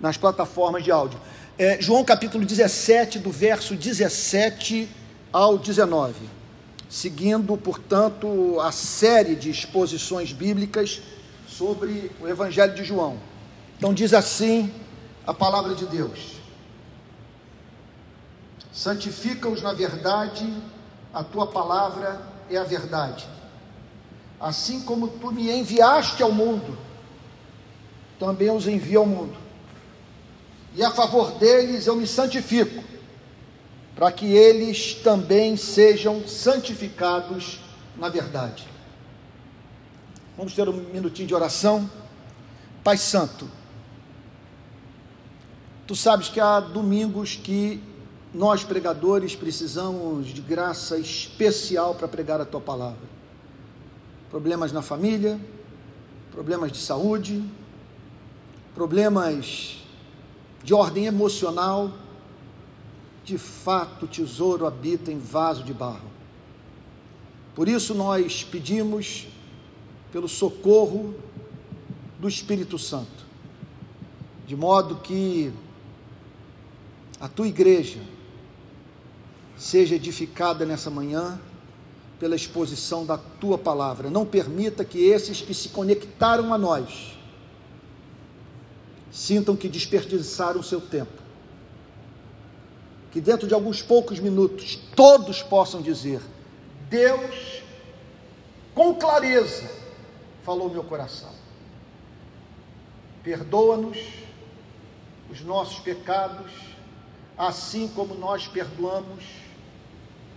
nas plataformas de áudio. É, João capítulo 17, do verso 17 ao 19. Seguindo, portanto, a série de exposições bíblicas sobre o Evangelho de João. Então, diz assim a palavra de Deus: Santifica-os na verdade, a tua palavra é a verdade. Assim como tu me enviaste ao mundo, também os envio ao mundo. E a favor deles eu me santifico, para que eles também sejam santificados na verdade. Vamos ter um minutinho de oração. Pai Santo, tu sabes que há domingos que nós pregadores precisamos de graça especial para pregar a tua palavra. Problemas na família, problemas de saúde, problemas de ordem emocional, de fato o tesouro habita em vaso de barro. Por isso nós pedimos pelo socorro do Espírito Santo, de modo que a tua igreja seja edificada nessa manhã pela exposição da tua palavra. Não permita que esses que se conectaram a nós sintam que desperdiçaram seu tempo. Que dentro de alguns poucos minutos todos possam dizer: Deus, com clareza, falou meu coração. Perdoa-nos os nossos pecados, assim como nós perdoamos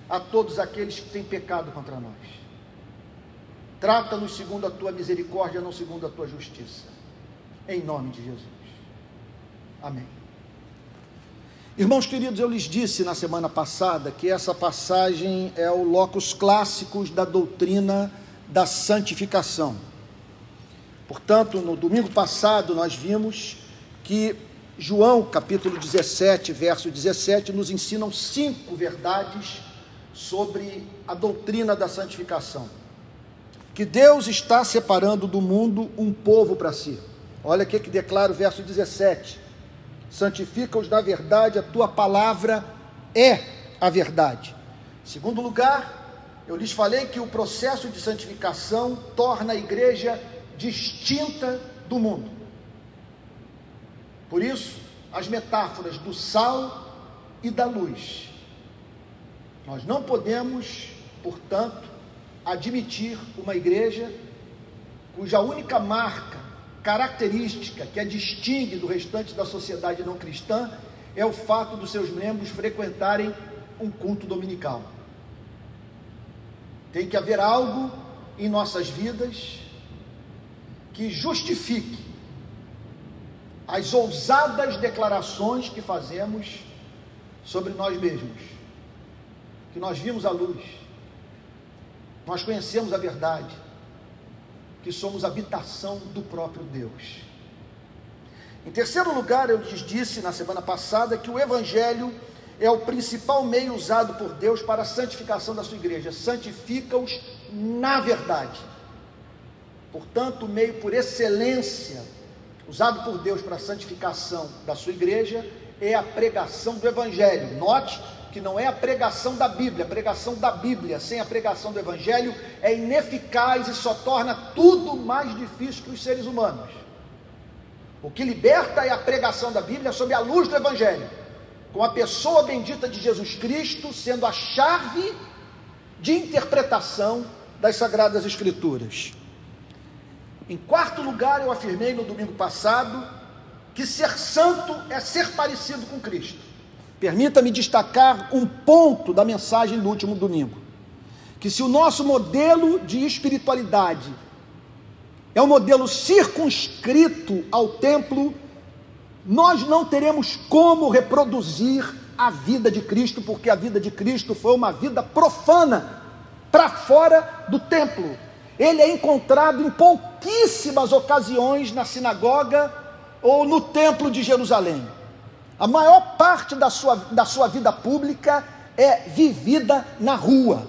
a todos aqueles que têm pecado contra nós. Trata-nos segundo a tua misericórdia, não segundo a tua justiça. Em nome de Jesus. Amém. Irmãos queridos, eu lhes disse na semana passada que essa passagem é o locus clássicos da doutrina da santificação. Portanto, no domingo passado nós vimos que João, capítulo 17, verso 17, nos ensinam cinco verdades sobre a doutrina da santificação. Que Deus está separando do mundo um povo para si. Olha o que declara o verso 17 santifica-os na verdade, a tua palavra é a verdade. Segundo lugar, eu lhes falei que o processo de santificação torna a igreja distinta do mundo. Por isso, as metáforas do sal e da luz. Nós não podemos, portanto, admitir uma igreja cuja única marca característica que a distingue do restante da sociedade não cristã é o fato dos seus membros frequentarem um culto dominical. Tem que haver algo em nossas vidas que justifique as ousadas declarações que fazemos sobre nós mesmos. Que nós vimos a luz, nós conhecemos a verdade que somos habitação do próprio Deus. Em terceiro lugar, eu lhes disse na semana passada que o Evangelho é o principal meio usado por Deus para a santificação da sua igreja. Santifica-os na verdade. Portanto, o meio por excelência usado por Deus para a santificação da sua igreja é a pregação do Evangelho. Note que não é a pregação da Bíblia, a pregação da Bíblia sem a pregação do Evangelho é ineficaz e só torna tudo mais difícil para os seres humanos. O que liberta é a pregação da Bíblia sob a luz do Evangelho, com a pessoa bendita de Jesus Cristo sendo a chave de interpretação das Sagradas Escrituras. Em quarto lugar, eu afirmei no domingo passado que ser santo é ser parecido com Cristo. Permita-me destacar um ponto da mensagem do último domingo: que se o nosso modelo de espiritualidade é um modelo circunscrito ao templo, nós não teremos como reproduzir a vida de Cristo, porque a vida de Cristo foi uma vida profana, para fora do templo. Ele é encontrado em pouquíssimas ocasiões na sinagoga ou no templo de Jerusalém. A maior parte da sua, da sua vida pública é vivida na rua.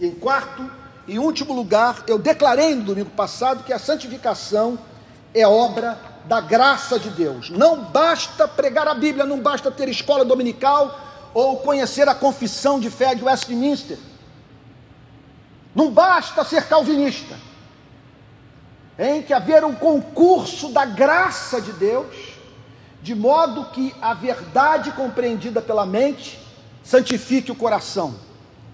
Em quarto e último lugar, eu declarei no domingo passado que a santificação é obra da graça de Deus. Não basta pregar a Bíblia, não basta ter escola dominical ou conhecer a confissão de fé de Westminster. Não basta ser calvinista. Tem que haver um concurso da graça de Deus, de modo que a verdade compreendida pela mente santifique o coração,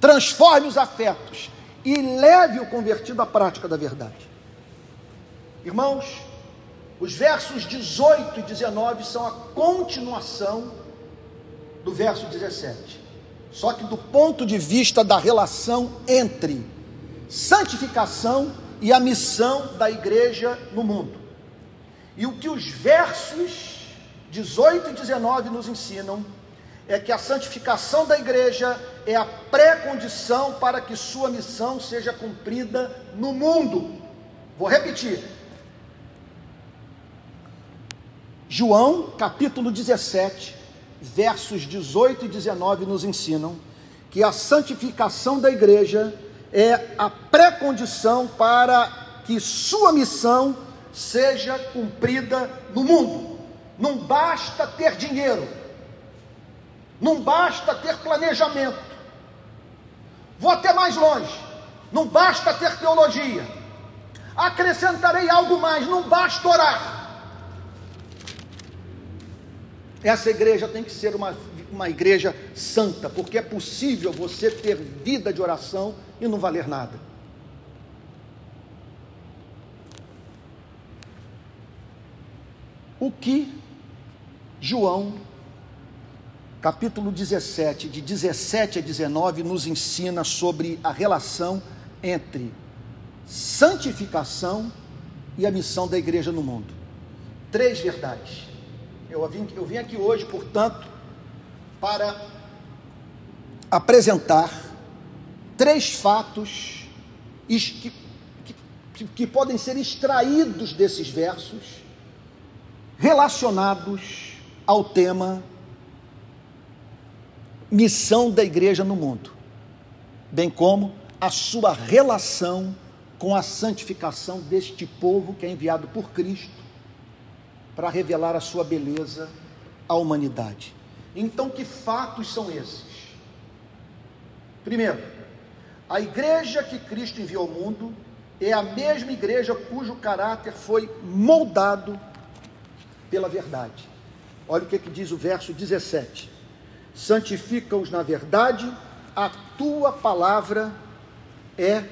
transforme os afetos e leve o convertido à prática da verdade. Irmãos, os versos 18 e 19 são a continuação do verso 17. Só que do ponto de vista da relação entre santificação e a missão da igreja no mundo. E o que os versos 18 e 19 nos ensinam é que a santificação da igreja é a pré-condição para que sua missão seja cumprida no mundo. Vou repetir. João, capítulo 17, versos 18 e 19 nos ensinam que a santificação da igreja é a pré-condição para que sua missão seja cumprida no mundo. Não basta ter dinheiro, não basta ter planejamento. Vou até mais longe, não basta ter teologia. Acrescentarei algo mais, não basta orar. Essa igreja tem que ser uma, uma igreja santa, porque é possível você ter vida de oração e não valer nada. O que João, capítulo 17, de 17 a 19, nos ensina sobre a relação entre santificação e a missão da igreja no mundo? Três verdades. Eu vim, eu vim aqui hoje, portanto, para apresentar três fatos que, que, que podem ser extraídos desses versos relacionados ao tema missão da igreja no mundo, bem como a sua relação com a santificação deste povo que é enviado por Cristo para revelar a sua beleza à humanidade. Então, que fatos são esses? Primeiro, a igreja que Cristo enviou ao mundo é a mesma igreja cujo caráter foi moldado pela verdade. Olha o que, que diz o verso 17: santifica-os na verdade, a tua palavra é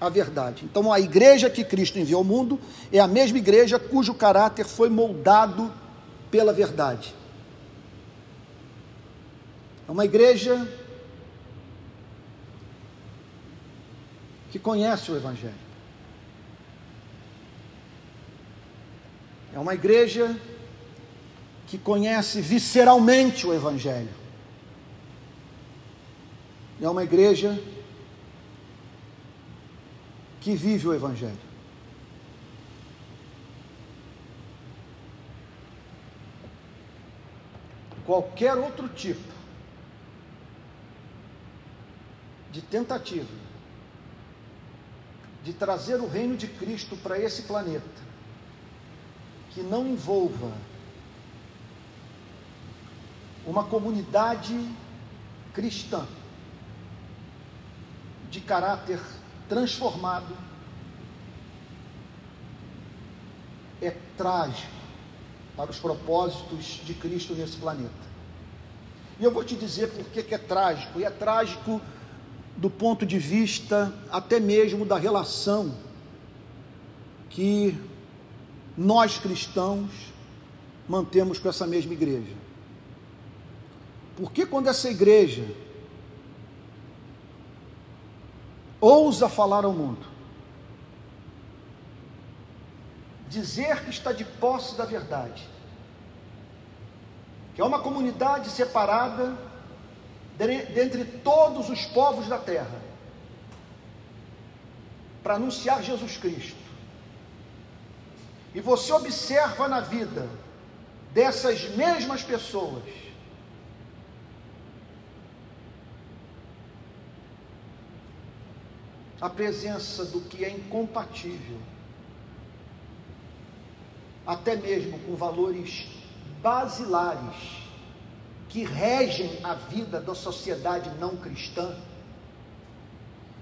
a verdade. Então, a igreja que Cristo enviou ao mundo é a mesma igreja cujo caráter foi moldado pela verdade. É uma igreja que conhece o Evangelho. É uma igreja que conhece visceralmente o Evangelho. É uma igreja que vive o Evangelho. Qualquer outro tipo de tentativa de trazer o reino de Cristo para esse planeta, que não envolva uma comunidade cristã de caráter transformado, é trágico para os propósitos de Cristo nesse planeta. E eu vou te dizer por que, é trágico, e é trágico do ponto de vista até mesmo da relação que nós cristãos mantemos com essa mesma igreja. Porque quando essa igreja ousa falar ao mundo, dizer que está de posse da verdade, que é uma comunidade separada dentre todos os povos da terra, para anunciar Jesus Cristo. E você observa na vida dessas mesmas pessoas a presença do que é incompatível, até mesmo com valores basilares que regem a vida da sociedade não cristã,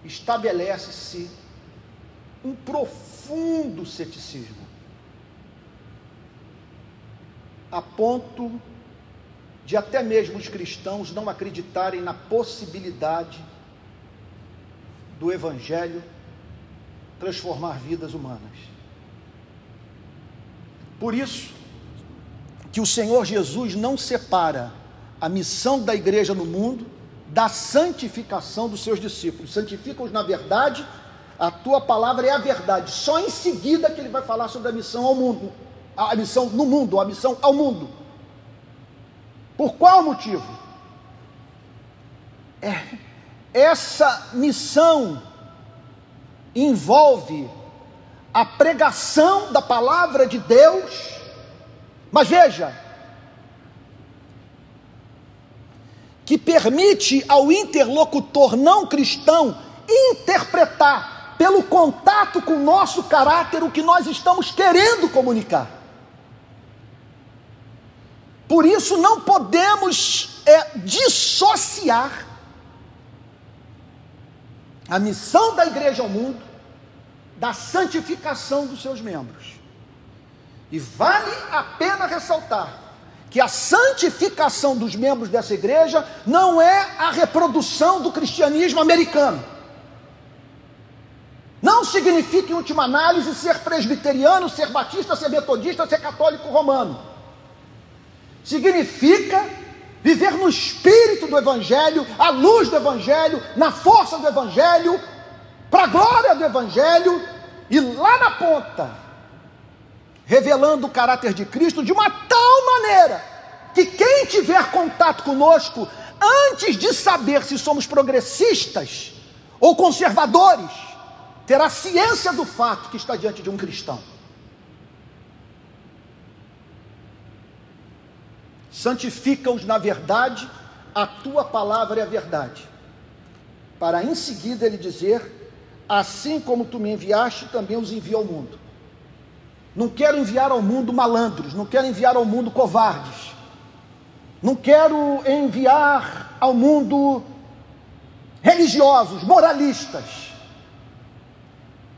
estabelece-se um profundo ceticismo, a ponto de até mesmo os cristãos não acreditarem na possibilidade do Evangelho transformar vidas humanas. Por isso, que o Senhor Jesus não separa a missão da igreja no mundo da santificação dos seus discípulos. Santifica-os na verdade, a tua palavra é a verdade. Só em seguida que ele vai falar sobre a missão ao mundo, a missão no mundo, a missão ao mundo. Por qual motivo? É, essa missão envolve a pregação da palavra de Deus, mas veja, que permite ao interlocutor não cristão interpretar, pelo contato com o nosso caráter, o que nós estamos querendo comunicar. Por isso não podemos é, dissociar a missão da igreja ao mundo da santificação dos seus membros. E vale a pena ressaltar que a santificação dos membros dessa igreja não é a reprodução do cristianismo americano. Não significa, em última análise, ser presbiteriano, ser batista, ser metodista, ser católico romano. Significa viver no espírito do Evangelho, à luz do Evangelho, na força do Evangelho, para a glória do Evangelho, e lá na ponta, revelando o caráter de Cristo de uma tal maneira que quem tiver contato conosco, antes de saber se somos progressistas ou conservadores, terá ciência do fato que está diante de um cristão. Santifica-os na verdade, a tua palavra é a verdade. Para em seguida ele dizer: Assim como tu me enviaste, também os envio ao mundo. Não quero enviar ao mundo malandros, não quero enviar ao mundo covardes, não quero enviar ao mundo religiosos, moralistas.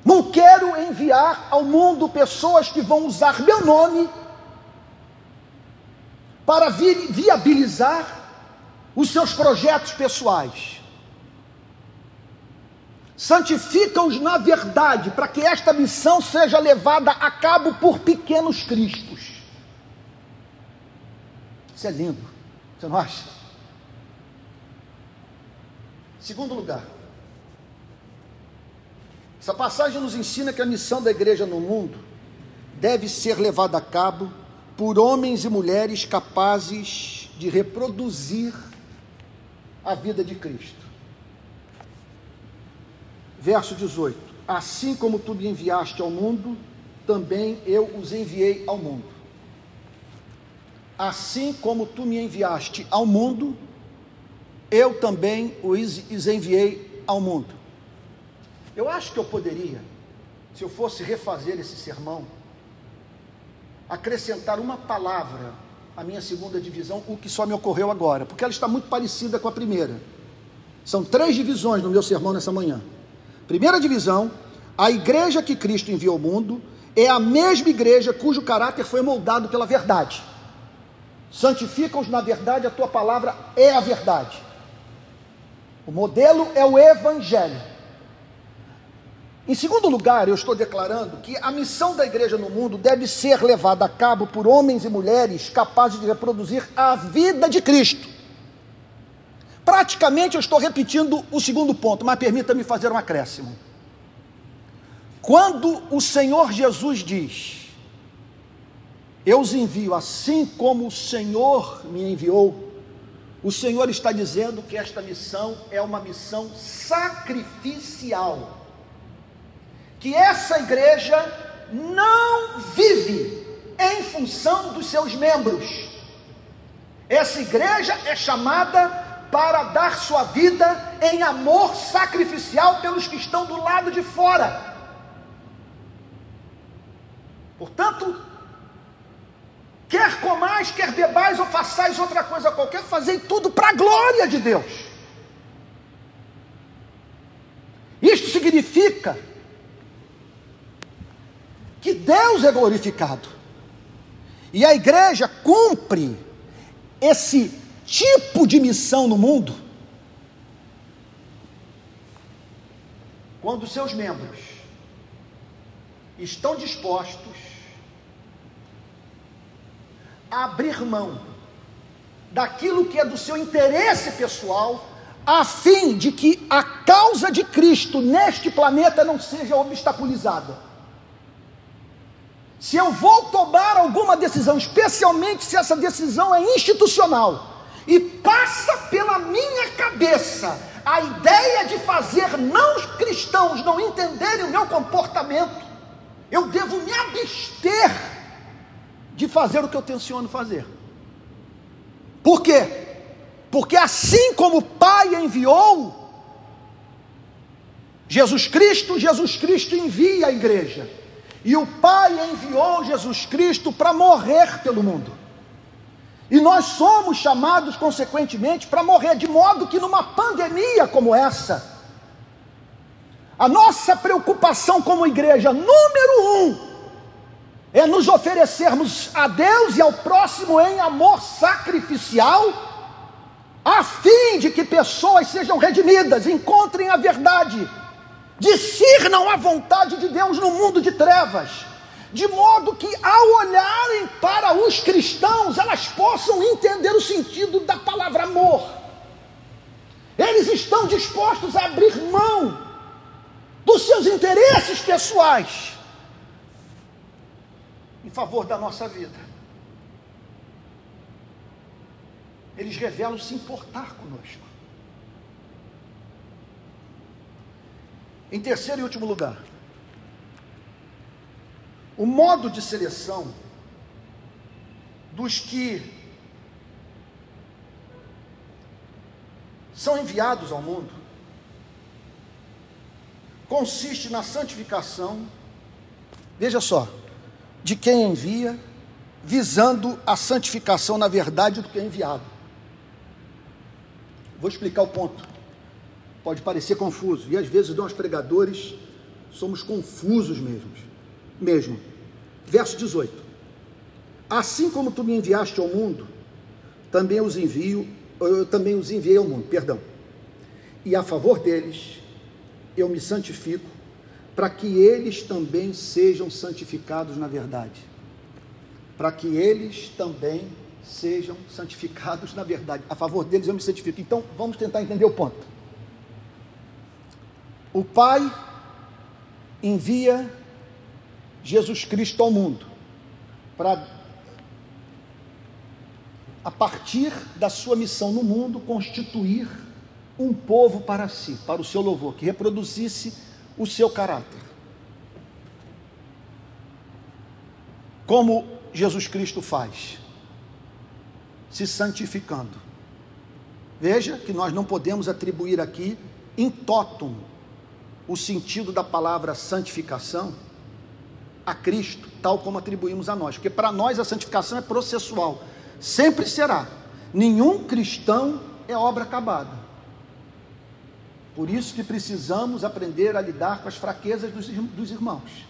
Não quero enviar ao mundo pessoas que vão usar meu nome para vi viabilizar os seus projetos pessoais. Santifica-os na verdade, para que esta missão seja levada a cabo por pequenos cristos. Isso é lindo, você não acha? Segundo lugar, essa passagem nos ensina que a missão da igreja no mundo deve ser levada a cabo por homens e mulheres capazes de reproduzir a vida de Cristo. Verso 18: Assim como tu me enviaste ao mundo, também eu os enviei ao mundo. Assim como tu me enviaste ao mundo, eu também os enviei ao mundo. Eu acho que eu poderia, se eu fosse refazer esse sermão, acrescentar uma palavra à minha segunda divisão, o que só me ocorreu agora, porque ela está muito parecida com a primeira. São três divisões no meu sermão nessa manhã. Primeira divisão, a igreja que Cristo enviou ao mundo é a mesma igreja cujo caráter foi moldado pela verdade. Santifica-os na verdade, a tua palavra é a verdade. O modelo é o evangelho. Em segundo lugar, eu estou declarando que a missão da igreja no mundo deve ser levada a cabo por homens e mulheres capazes de reproduzir a vida de Cristo. Praticamente eu estou repetindo o segundo ponto, mas permita-me fazer um acréscimo. Quando o Senhor Jesus diz: Eu os envio assim como o Senhor me enviou, o Senhor está dizendo que esta missão é uma missão sacrificial que essa igreja não vive em função dos seus membros. Essa igreja é chamada para dar sua vida em amor sacrificial pelos que estão do lado de fora. Portanto, Quer comais, quer bebais ou façais outra coisa qualquer, fazei tudo para a glória de Deus. Isto significa Deus é glorificado. E a igreja cumpre esse tipo de missão no mundo quando seus membros estão dispostos a abrir mão daquilo que é do seu interesse pessoal, a fim de que a causa de Cristo neste planeta não seja obstaculizada. Se eu vou tomar alguma decisão, especialmente se essa decisão é institucional, e passa pela minha cabeça a ideia de fazer não cristãos não entenderem o meu comportamento, eu devo me abster de fazer o que eu tenciono fazer. Por quê? Porque assim como o Pai enviou Jesus Cristo, Jesus Cristo envia a igreja. E o Pai enviou Jesus Cristo para morrer pelo mundo. E nós somos chamados, consequentemente, para morrer, de modo que numa pandemia como essa, a nossa preocupação como igreja, número um, é nos oferecermos a Deus e ao próximo em amor sacrificial, a fim de que pessoas sejam redimidas, encontrem a verdade, discernam a vontade de Deus no mundo de trevas de modo que ao olharem para os cristãos, elas possam entender o sentido da palavra amor. Eles estão dispostos a abrir mão dos seus interesses pessoais em favor da nossa vida. Eles revelam se importar conosco. Em terceiro e último lugar, o modo de seleção dos que são enviados ao mundo consiste na santificação, veja só, de quem envia, visando a santificação na verdade do que é enviado. Vou explicar o ponto. Pode parecer confuso, e às vezes nós pregadores somos confusos mesmos, mesmo. Verso 18: Assim como tu me enviaste ao mundo, também os envio, eu também os enviei ao mundo, perdão. E a favor deles eu me santifico, para que eles também sejam santificados na verdade. Para que eles também sejam santificados na verdade. A favor deles eu me santifico. Então, vamos tentar entender o ponto. O Pai envia Jesus Cristo ao mundo, para, a partir da sua missão no mundo, constituir um povo para si, para o seu louvor, que reproduzisse o seu caráter. Como Jesus Cristo faz? Se santificando. Veja que nós não podemos atribuir aqui totum o sentido da palavra santificação a Cristo, tal como atribuímos a nós, porque para nós a santificação é processual, sempre será. Nenhum cristão é obra acabada. Por isso que precisamos aprender a lidar com as fraquezas dos, dos irmãos.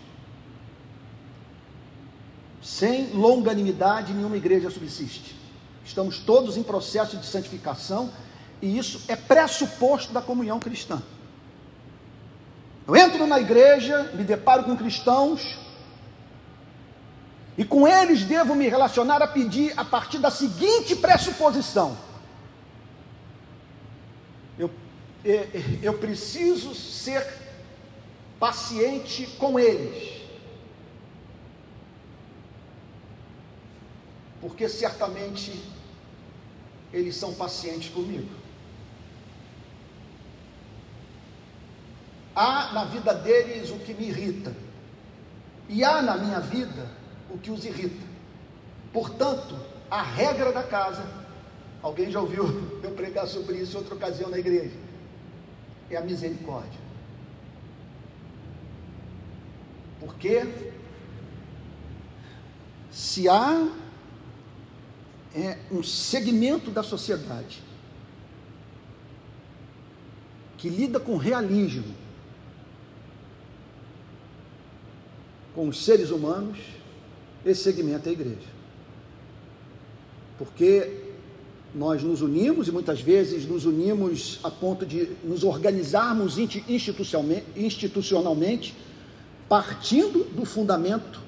Sem longanimidade, nenhuma igreja subsiste. Estamos todos em processo de santificação e isso é pressuposto da comunhão cristã. Eu entro na igreja, me deparo com cristãos, e com eles devo me relacionar a pedir a partir da seguinte pressuposição: eu, eu preciso ser paciente com eles, porque certamente eles são pacientes comigo. Há na vida deles o que me irrita, e há na minha vida o que os irrita. Portanto, a regra da casa, alguém já ouviu eu pregar sobre isso outra ocasião na igreja, é a misericórdia. Porque se há é um segmento da sociedade que lida com realismo, com os seres humanos, esse segmento é a igreja. Porque nós nos unimos e muitas vezes nos unimos a ponto de nos organizarmos institucionalmente, partindo do fundamento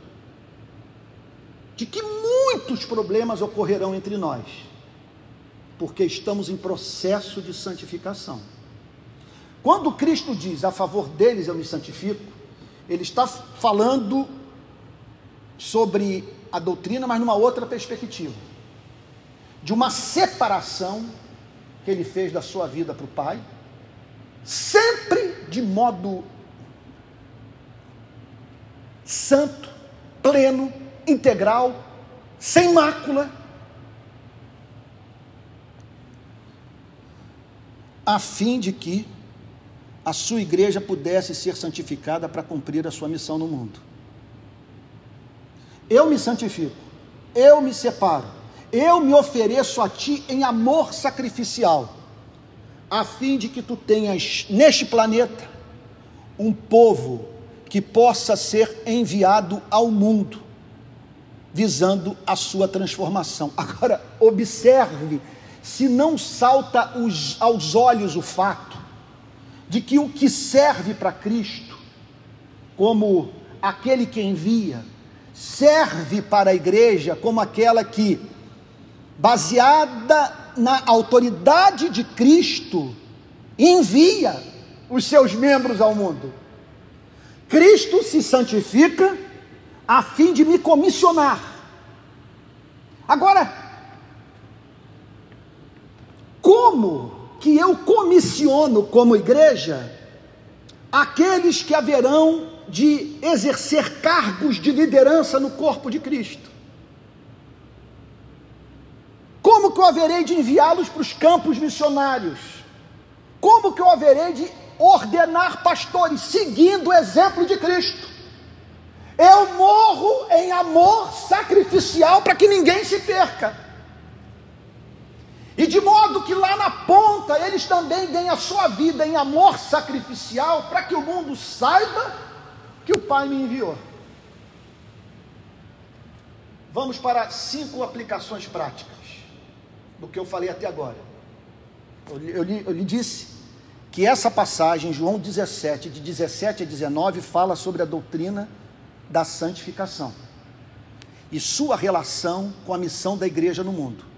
de que muitos problemas ocorrerão entre nós, porque estamos em processo de santificação. Quando Cristo diz a favor deles eu me santifico, ele está falando sobre a doutrina, mas numa outra perspectiva. De uma separação que ele fez da sua vida para o Pai, sempre de modo santo, pleno, integral, sem mácula, a fim de que a sua igreja pudesse ser santificada para cumprir a sua missão no mundo. Eu me santifico, eu me separo, eu me ofereço a ti em amor sacrificial, a fim de que tu tenhas neste planeta um povo que possa ser enviado ao mundo, visando a sua transformação. Agora, observe se não salta os, aos olhos o fato de que o que serve para Cristo, como aquele que envia, serve para a igreja como aquela que, baseada na autoridade de Cristo, envia os seus membros ao mundo. Cristo se santifica a fim de me comissionar. Agora, como que eu comissiono como igreja aqueles que haverão de exercer cargos de liderança no corpo de Cristo. Como que eu haverei de enviá-los para os campos missionários? Como que eu haverei de ordenar pastores seguindo o exemplo de Cristo? Eu morro em amor sacrificial para que ninguém se perca. E de modo que lá na ponta eles também deem a sua vida em amor sacrificial, para que o mundo saiba que o Pai me enviou. Vamos para cinco aplicações práticas do que eu falei até agora. Eu, eu, eu lhe disse que essa passagem, João 17, de 17 a 19, fala sobre a doutrina da santificação e sua relação com a missão da igreja no mundo.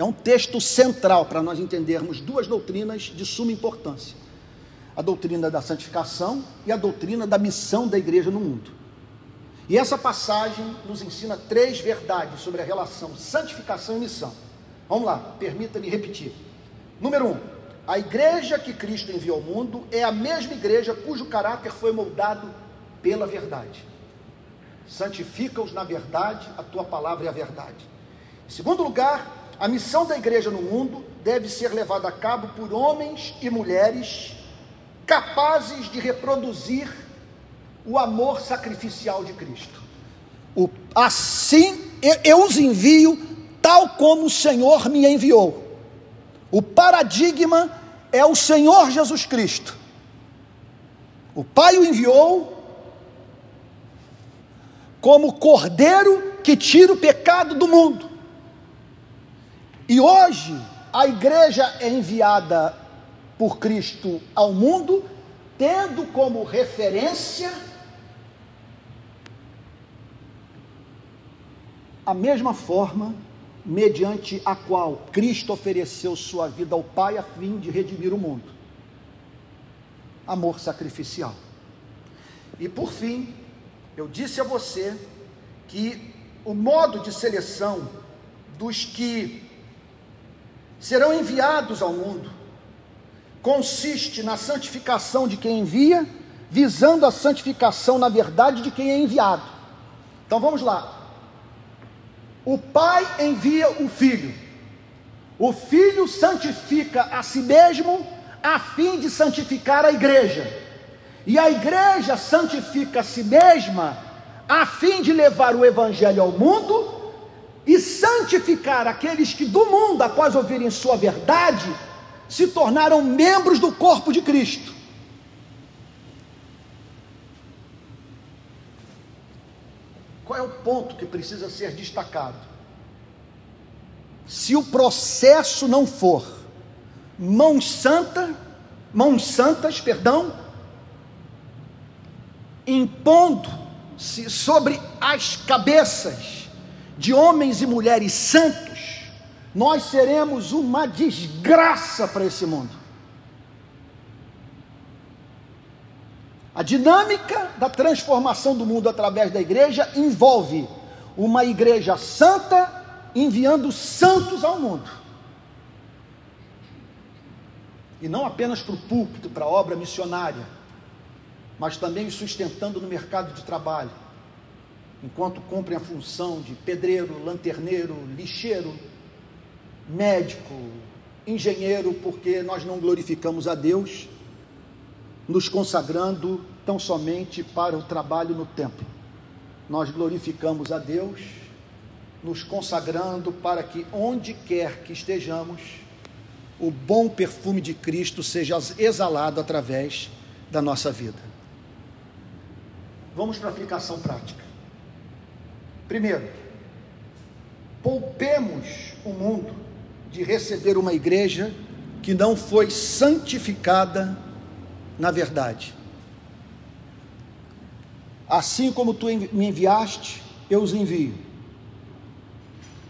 É um texto central para nós entendermos duas doutrinas de suma importância: a doutrina da santificação e a doutrina da missão da igreja no mundo. E essa passagem nos ensina três verdades sobre a relação santificação e missão. Vamos lá, permita-me repetir. Número um, a igreja que Cristo enviou ao mundo é a mesma igreja cujo caráter foi moldado pela verdade. Santifica-os na verdade, a tua palavra é a verdade. Em segundo lugar, a missão da igreja no mundo deve ser levada a cabo por homens e mulheres capazes de reproduzir o amor sacrificial de Cristo. O, assim eu, os envio tal como o Senhor me enviou. O paradigma é o Senhor Jesus Cristo. O Pai o enviou como cordeiro que tira o pecado do mundo. E hoje a igreja é enviada por Cristo ao mundo, tendo como referência a mesma forma mediante a qual Cristo ofereceu sua vida ao Pai a fim de redimir o mundo. Amor sacrificial. E por fim, eu disse a você que o modo de seleção dos que serão enviados ao mundo. Consiste na santificação de quem envia, visando a santificação na verdade de quem é enviado. Então vamos lá. O Pai envia o Filho. O Filho santifica a si mesmo a fim de santificar a igreja. E a igreja santifica a si mesma a fim de levar o evangelho ao mundo e santificar aqueles que do mundo, após ouvirem sua verdade, se tornaram membros do corpo de Cristo. Qual é o ponto que precisa ser destacado? Se o processo não for mãos santa, mãos santas, perdão, impondo-se sobre as cabeças de homens e mulheres santos, nós seremos uma desgraça para esse mundo. A dinâmica da transformação do mundo através da igreja envolve uma igreja santa enviando santos ao mundo. E não apenas para o púlpito, para a obra missionária, mas também sustentando no mercado de trabalho, enquanto cumprem a função de pedreiro, lanterneiro, lixeiro, médico, engenheiro, porque nós não glorificamos a Deus nos consagrando tão somente para o trabalho no templo. Nós glorificamos a Deus, nos consagrando para que onde quer que estejamos, o bom perfume de Cristo seja exalado através da nossa vida. Vamos para a aplicação prática. Primeiro, poupemos o mundo de receber uma igreja que não foi santificada na verdade. Assim como tu me enviaste, eu os envio.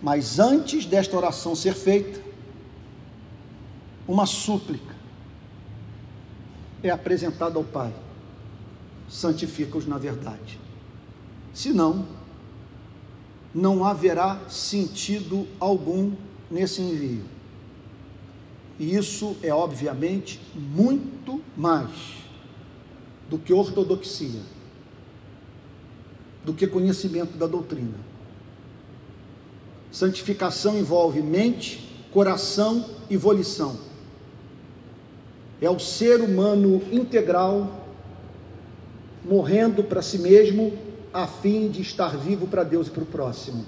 Mas antes desta oração ser feita, uma súplica é apresentada ao Pai: santifica-os na verdade. Senão, não haverá sentido algum nesse envio. E isso é obviamente muito mais do que ortodoxia, do que conhecimento da doutrina. Santificação envolve mente, coração e volição. É o ser humano integral morrendo para si mesmo a fim de estar vivo para Deus e para o próximo.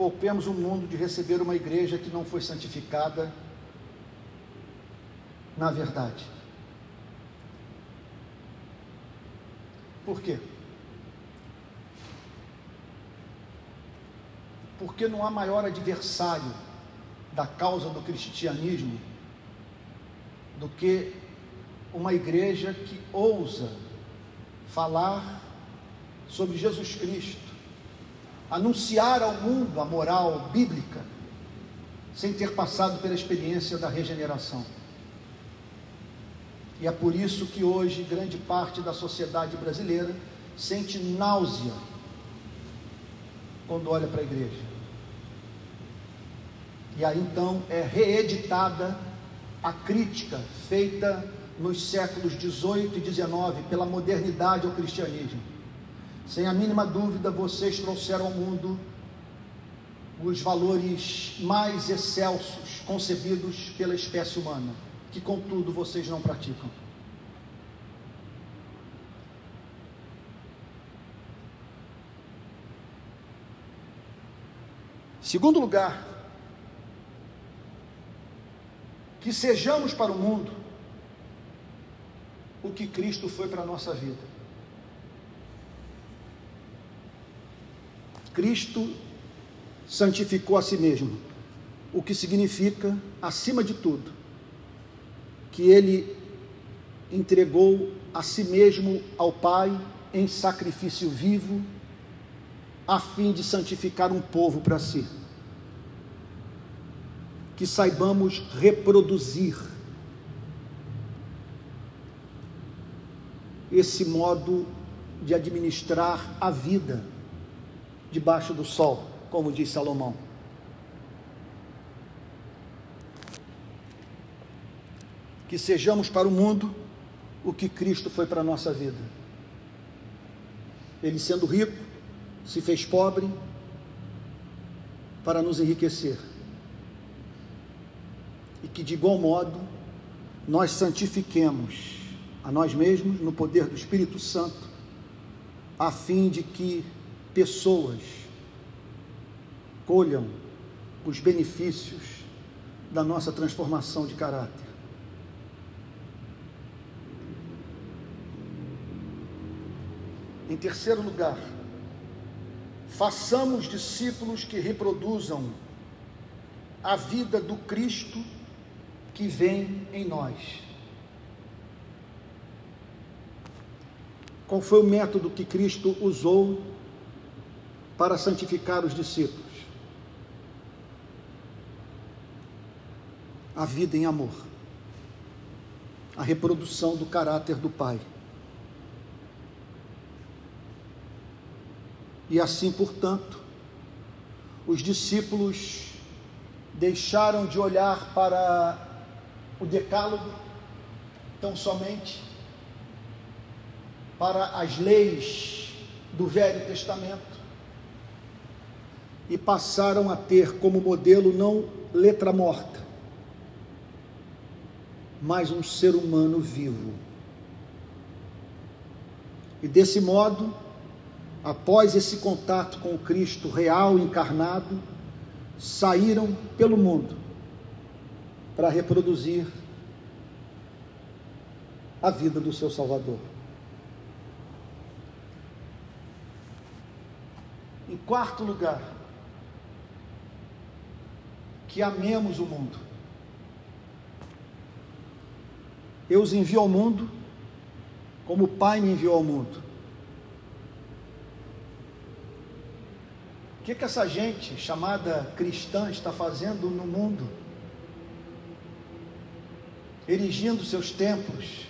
poupemos o mundo de receber uma igreja que não foi santificada na verdade. Por quê? Porque não há maior adversário da causa do cristianismo do que uma igreja que ousa falar sobre Jesus Cristo anunciar ao mundo a moral bíblica, sem ter passado pela experiência da regeneração. E é por isso que hoje grande parte da sociedade brasileira sente náusea quando olha para a igreja. E aí então é reeditada a crítica feita nos séculos 18 e 19 pela modernidade ao cristianismo sem a mínima dúvida, vocês trouxeram ao mundo os valores mais excelsos concebidos pela espécie humana, que contudo vocês não praticam. Segundo lugar, que sejamos para o mundo o que Cristo foi para a nossa vida. Cristo santificou a si mesmo, o que significa, acima de tudo, que ele entregou a si mesmo ao Pai em sacrifício vivo, a fim de santificar um povo para si. Que saibamos reproduzir esse modo de administrar a vida debaixo do sol, como diz Salomão. Que sejamos para o mundo o que Cristo foi para a nossa vida. Ele, sendo rico, se fez pobre para nos enriquecer. E que, de igual modo, nós santifiquemos a nós mesmos no poder do Espírito Santo, a fim de que pessoas colham os benefícios da nossa transformação de caráter. Em terceiro lugar, façamos discípulos que reproduzam a vida do Cristo que vem em nós. Qual foi o método que Cristo usou para santificar os discípulos? A vida em amor, a reprodução do caráter do Pai. E assim, portanto, os discípulos deixaram de olhar para o Decálogo tão somente para as leis do Velho Testamento e passaram a ter como modelo não letra morta, mas um ser humano vivo. E desse modo, após esse contato com o Cristo real encarnado, saíram pelo mundo para reproduzir a vida do seu Salvador. Em quarto lugar, que amemos o mundo. Eu os envio ao mundo como o Pai me enviou ao mundo. O que, que essa gente chamada cristã está fazendo no mundo? Erigindo seus templos,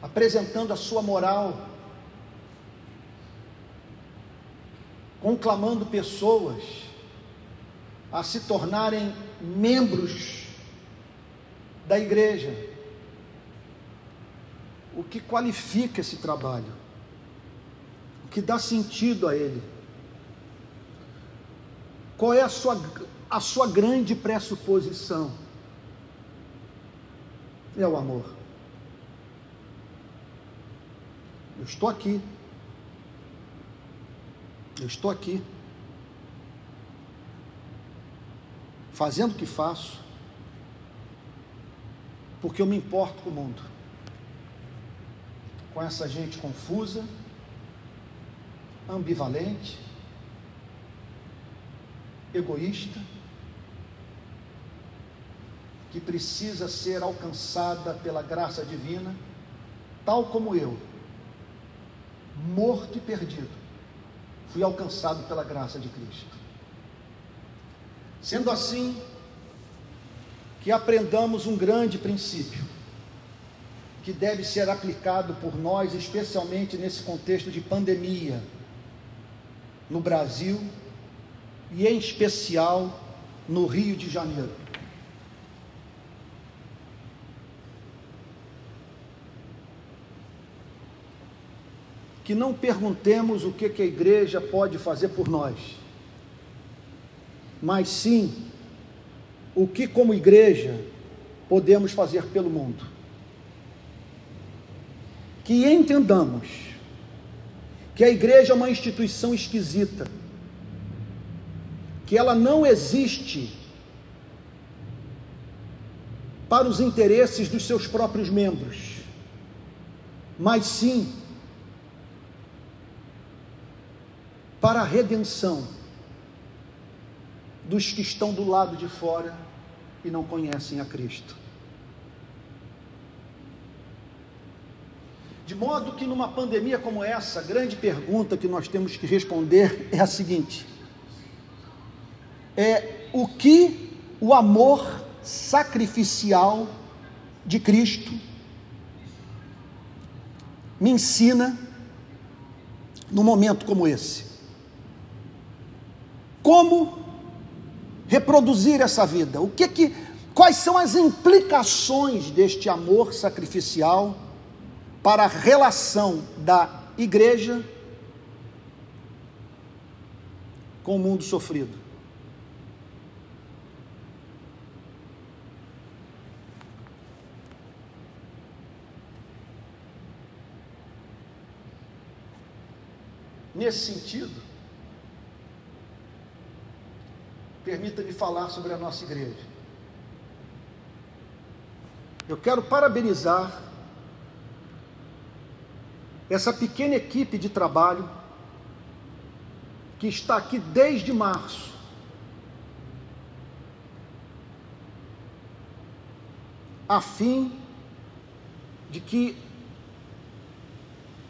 apresentando a sua moral, conclamando pessoas a se tornarem membros da igreja. O que qualifica esse trabalho? O que dá sentido a ele? Qual é a sua, a sua grande pressuposição? É o amor. Eu estou aqui eu estou aqui, fazendo o que faço, porque eu me importo com o mundo, com essa gente confusa, ambivalente, egoísta, que precisa ser alcançada pela graça divina, tal como eu, morto e perdido fui alcançado pela graça de Cristo. Sendo assim, que aprendamos um grande princípio, que deve ser aplicado por nós, especialmente nesse contexto de pandemia, no Brasil e em especial no Rio de Janeiro. que não perguntemos o que, que a igreja pode fazer por nós, mas sim o que, como igreja, podemos fazer pelo mundo. Que entendamos que a igreja é uma instituição esquisita, que ela não existe para os interesses dos seus próprios membros, mas sim para a redenção dos que estão do lado de fora e não conhecem a Cristo. De modo que numa pandemia como essa, a grande pergunta que nós temos que responder é a seguinte: é o que o amor sacrificial de Cristo me ensina num momento como esse? como reproduzir essa vida? O que que quais são as implicações deste amor sacrificial para a relação da igreja com o mundo sofrido? Nesse sentido, permita-me falar sobre a nossa igreja. Eu quero parabenizar essa pequena equipe de trabalho que está aqui desde março. A fim de que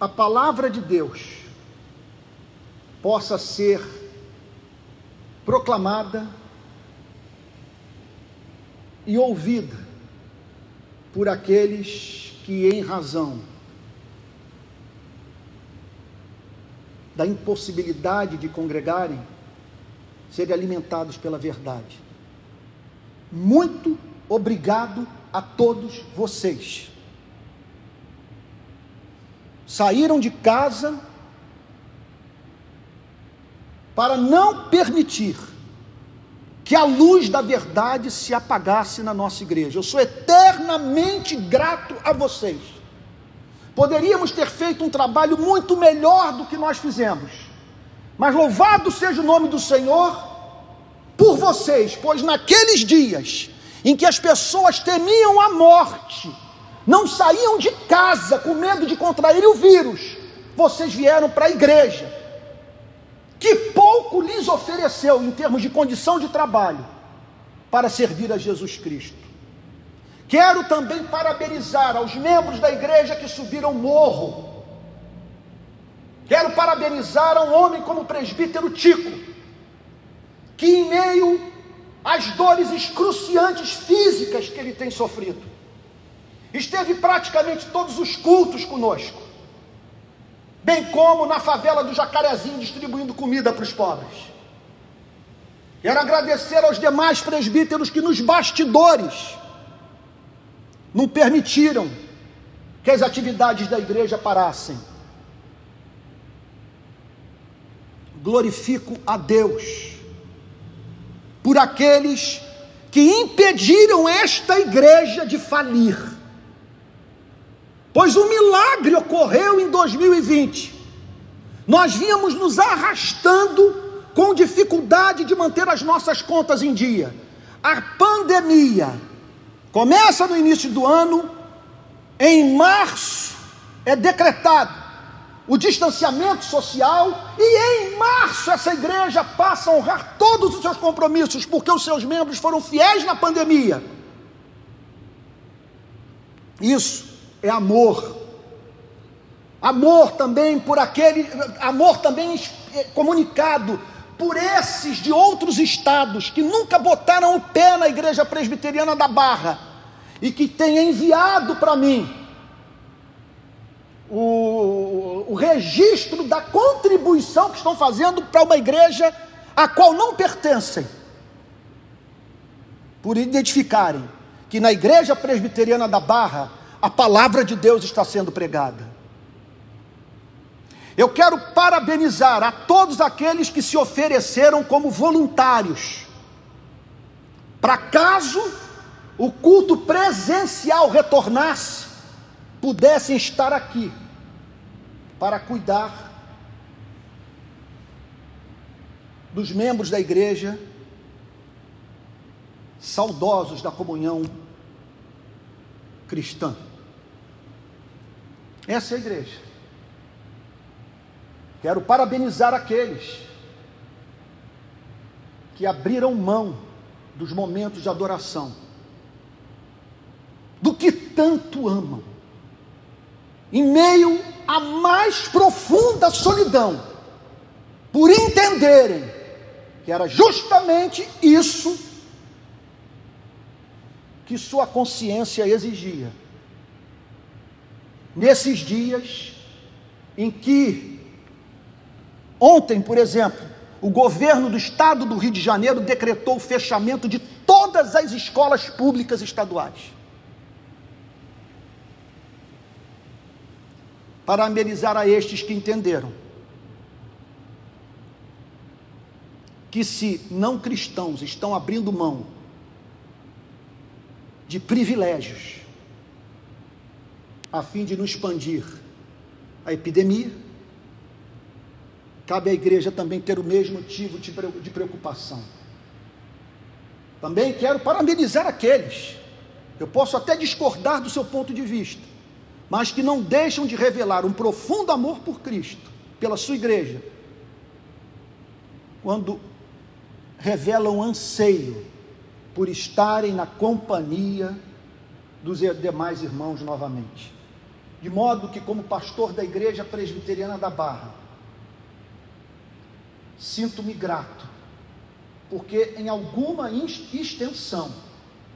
a palavra de Deus possa ser proclamada e ouvida por aqueles que, em razão da impossibilidade de congregarem, serem alimentados pela verdade. Muito obrigado a todos vocês. Saíram de casa para não permitir que a luz da verdade se apagasse na nossa igreja. Eu sou eternamente grato a vocês. Poderíamos ter feito um trabalho muito melhor do que nós fizemos, mas louvado seja o nome do Senhor por vocês, pois naqueles dias em que as pessoas temiam a morte, não saíam de casa com medo de contrair o vírus, vocês vieram para a igreja que pouco lhes ofereceu em termos de condição de trabalho para servir a Jesus Cristo. Quero também parabenizar aos membros da igreja que subiram morro. Quero parabenizar a um homem como o presbítero Tico, que em meio às dores excruciantes físicas que ele tem sofrido, esteve praticamente todos os cultos conosco bem como na favela do Jacarezinho distribuindo comida para os pobres. Quero agradecer aos demais presbíteros que nos bastidores não permitiram que as atividades da igreja parassem. Glorifico a Deus por aqueles que impediram esta igreja de falir Pois o milagre ocorreu em 2020. Nós vínhamos nos arrastando com dificuldade de manter as nossas contas em dia. A pandemia começa no início do ano, em março é decretado o distanciamento social, e em março essa igreja passa a honrar todos os seus compromissos, porque os seus membros foram fiéis na pandemia. Isso é amor. Amor também por aquele, amor também é, comunicado por esses de outros estados que nunca botaram o pé na igreja presbiteriana da Barra e que tem enviado para mim o, o registro da contribuição que estão fazendo para uma igreja a qual não pertencem, por identificarem que na igreja presbiteriana da Barra a palavra de Deus está sendo pregada. Eu quero parabenizar a todos aqueles que se ofereceram como voluntários, para caso o culto presencial retornasse, pudessem estar aqui para cuidar dos membros da igreja saudosos da comunhão cristã. Essa é a igreja. Quero parabenizar aqueles que abriram mão dos momentos de adoração, do que tanto amam, em meio à mais profunda solidão, por entenderem que era justamente isso que sua consciência exigia nesses dias em que, ontem, por exemplo, o governo do estado do Rio de Janeiro decretou o fechamento de todas as escolas públicas estaduais. Para amenizar a estes que entenderam que, se não cristãos estão abrindo mão de privilégios, a fim de não expandir a epidemia, cabe à igreja também ter o mesmo motivo de preocupação. Também quero parabenizar aqueles, eu posso até discordar do seu ponto de vista, mas que não deixam de revelar um profundo amor por Cristo, pela sua igreja, quando revelam anseio por estarem na companhia dos demais irmãos novamente. De modo que, como pastor da Igreja Presbiteriana da Barra, sinto-me grato, porque em alguma extensão,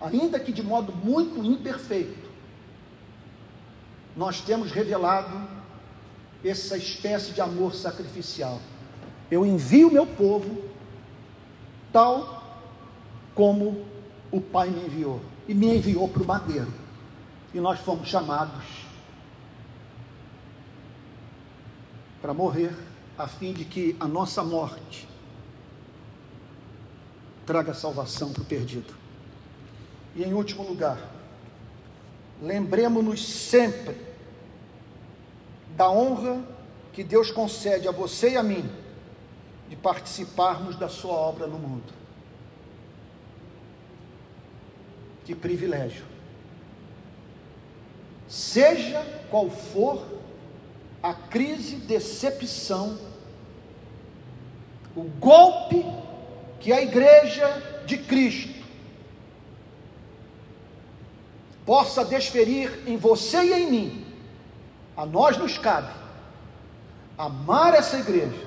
ainda que de modo muito imperfeito, nós temos revelado essa espécie de amor sacrificial. Eu envio meu povo tal como o Pai me enviou e me enviou para o madeiro. E nós fomos chamados para morrer, a fim de que a nossa morte traga salvação para o perdido. E em último lugar, lembremos-nos sempre da honra que Deus concede a você e a mim de participarmos da sua obra no mundo. Que privilégio. Seja qual for a crise, decepção, o golpe que a igreja de Cristo possa desferir em você e em mim, a nós nos cabe amar essa igreja,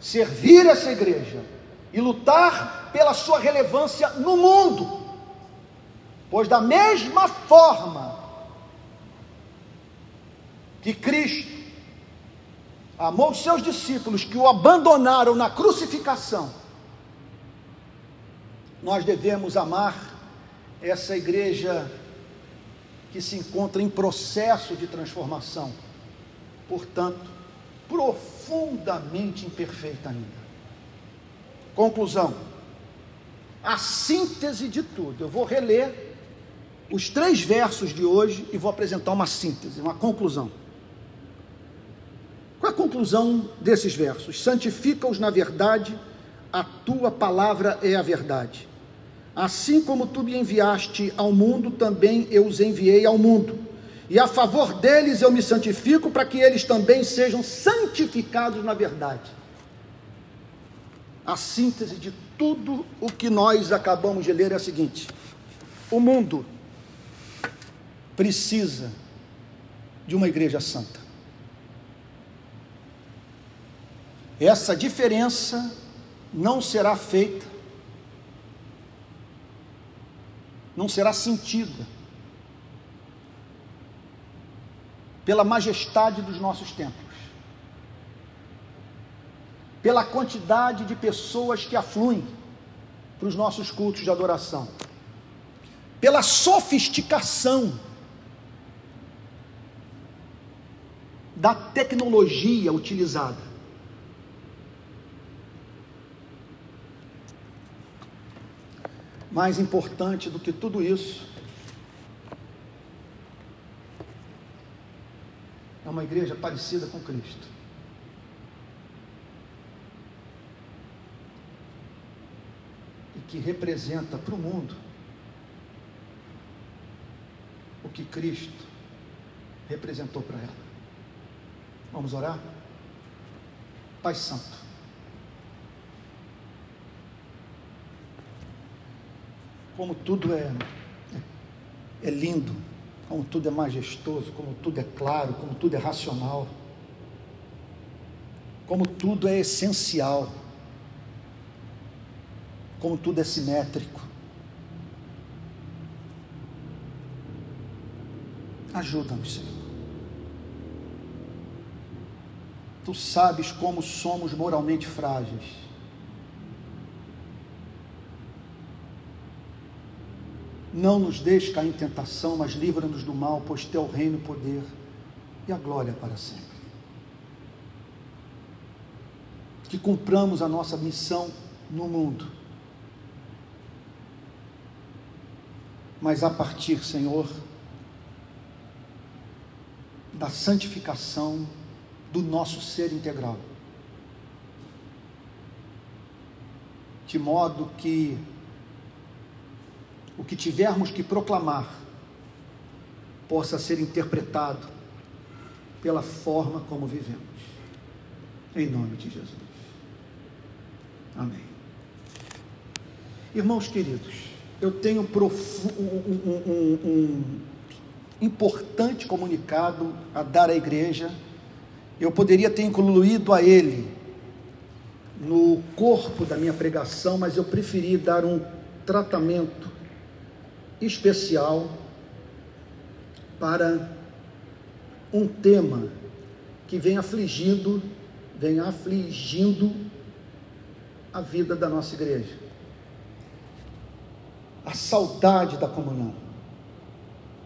servir essa igreja e lutar pela sua relevância no mundo. Pois da mesma forma que Cristo amou os seus discípulos que o abandonaram na crucificação, nós devemos amar essa igreja que se encontra em processo de transformação, portanto, profundamente imperfeita ainda. Conclusão: a síntese de tudo, eu vou reler os três versos de hoje e vou apresentar uma síntese, uma conclusão. Qual é a conclusão desses versos? Santifica-os na verdade, a tua palavra é a verdade. Assim como tu me enviaste ao mundo, também eu os enviei ao mundo. E a favor deles eu me santifico, para que eles também sejam santificados na verdade. A síntese de tudo o que nós acabamos de ler é a seguinte: o mundo precisa de uma igreja santa. Essa diferença não será feita, não será sentida pela majestade dos nossos templos, pela quantidade de pessoas que afluem para os nossos cultos de adoração, pela sofisticação da tecnologia utilizada. Mais importante do que tudo isso é uma igreja parecida com Cristo. E que representa para o mundo o que Cristo representou para ela. Vamos orar? Pai Santo. Como tudo é, é lindo, como tudo é majestoso, como tudo é claro, como tudo é racional, como tudo é essencial, como tudo é simétrico. Ajuda-nos, Senhor. Tu sabes como somos moralmente frágeis. Não nos deixes cair em tentação, mas livra-nos do mal, pois teu reino, o poder e a glória para sempre. Que cumpramos a nossa missão no mundo. Mas a partir, Senhor, da santificação do nosso ser integral. de modo que o que tivermos que proclamar possa ser interpretado pela forma como vivemos. Em nome de Jesus. Amém. Irmãos queridos, eu tenho um, um, um, importante comunicado a dar à igreja. Eu poderia ter incluído a ele no corpo da minha pregação, mas eu preferi dar um tratamento especial para um tema que vem afligindo, vem afligindo a vida da nossa igreja. A saudade da comunhão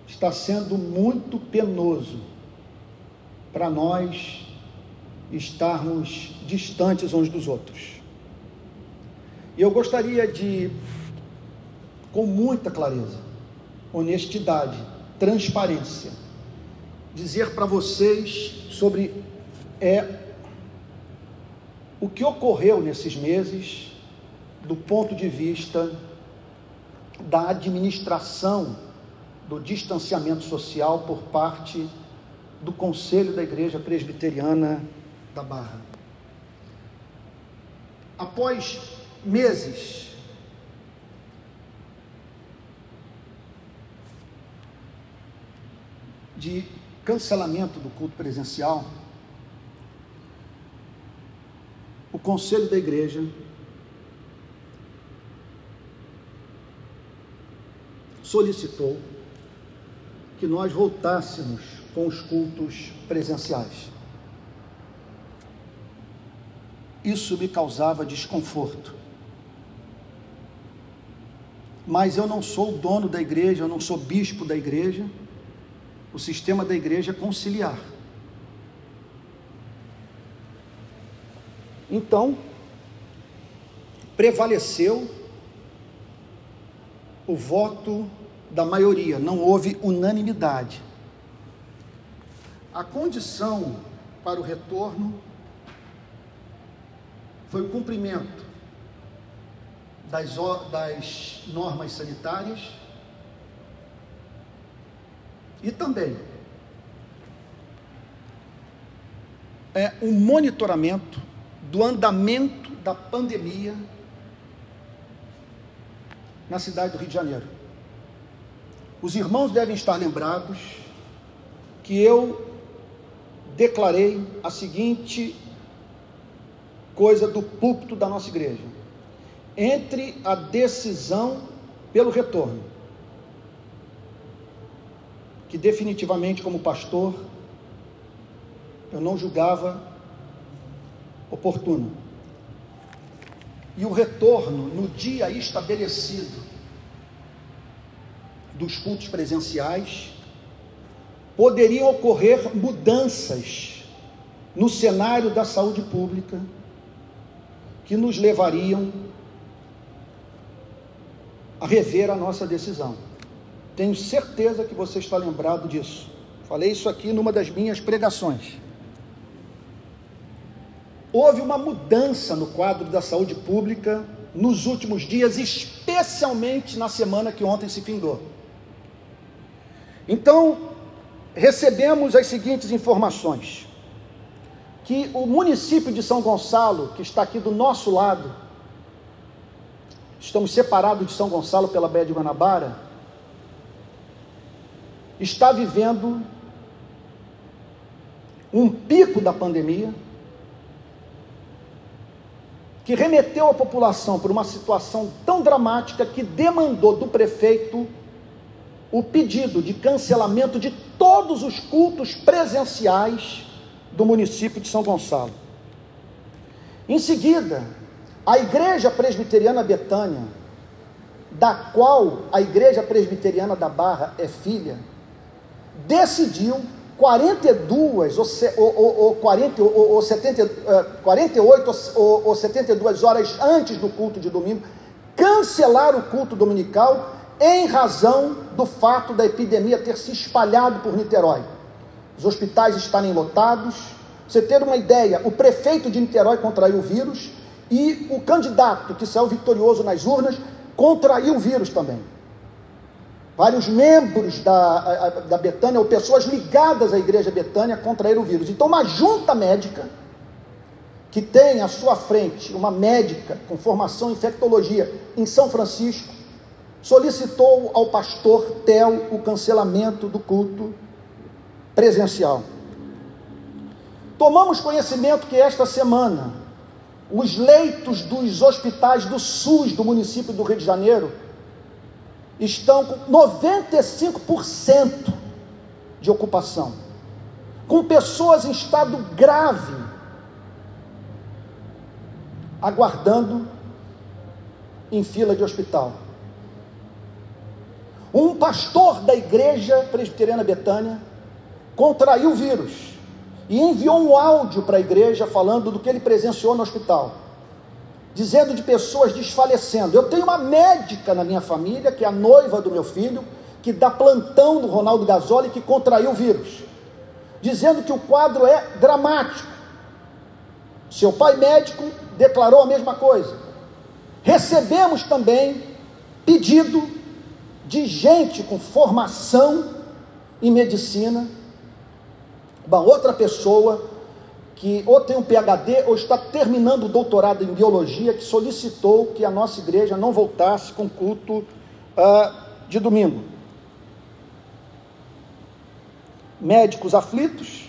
está sendo muito penoso para nós estarmos distantes uns dos outros. E eu gostaria de, com muita clareza, honestidade, transparência, dizer para vocês sobre é, o que ocorreu nesses meses do ponto de vista da administração do distanciamento social por parte do Conselho da Igreja Presbiteriana da Barra. Após meses de cancelamento do culto presencial, o conselho da igreja solicitou que nós voltássemos com os cultos presenciais. Isso me causava desconforto. Mas eu não sou o dono da igreja, eu não sou bispo da igreja o sistema da igreja conciliar. Então, prevaleceu o voto da maioria, não houve unanimidade. A condição para o retorno foi o cumprimento das, das normas sanitárias e também é um monitoramento do andamento da pandemia na cidade do Rio de Janeiro. Os irmãos devem estar lembrados que eu declarei a seguinte coisa do púlpito da nossa igreja: entre a decisão pelo retorno que definitivamente, como pastor, eu não julgava oportuno. E o retorno no dia estabelecido dos cultos presenciais, poderiam ocorrer mudanças no cenário da saúde pública que nos levariam a rever a nossa decisão. Tenho certeza que você está lembrado disso. Falei isso aqui numa das minhas pregações. Houve uma mudança no quadro da saúde pública nos últimos dias, especialmente na semana que ontem se findou. Então, recebemos as seguintes informações: que o município de São Gonçalo, que está aqui do nosso lado, estamos separados de São Gonçalo pela Baía de Guanabara, está vivendo um pico da pandemia que remeteu a população por uma situação tão dramática que demandou do prefeito o pedido de cancelamento de todos os cultos presenciais do município de São Gonçalo. Em seguida, a Igreja Presbiteriana Betânia, da qual a Igreja Presbiteriana da Barra é filha, decidiu 42 ou, ou, ou, 40, ou, ou 70, 48 ou, ou 72 horas antes do culto de domingo, cancelar o culto dominical em razão do fato da epidemia ter se espalhado por Niterói. Os hospitais estarem lotados. Você ter uma ideia, o prefeito de Niterói contraiu o vírus E o candidato que saiu vitorioso nas urnas contraiu o vírus também. Vários membros da, da Betânia, ou pessoas ligadas à igreja Betânia, contraíram o vírus. Então, uma junta médica, que tem à sua frente uma médica com formação em infectologia em São Francisco, solicitou ao pastor Tel o cancelamento do culto presencial. Tomamos conhecimento que esta semana os leitos dos hospitais do SUS do município do Rio de Janeiro estão com 95% de ocupação, com pessoas em estado grave, aguardando em fila de hospital. Um pastor da igreja presbiteriana Betânia contraiu o vírus e enviou um áudio para a igreja falando do que ele presenciou no hospital, dizendo de pessoas desfalecendo. Eu tenho uma médica na minha família, que é a noiva do meu filho, que dá plantão do Ronaldo Gasoli, que contraiu o vírus, dizendo que o quadro é dramático. Seu pai médico declarou a mesma coisa. Recebemos também pedido de gente com formação em medicina, uma outra pessoa que ou tem um PhD ou está terminando o doutorado em biologia, que solicitou que a nossa igreja não voltasse com culto uh, de domingo. Médicos aflitos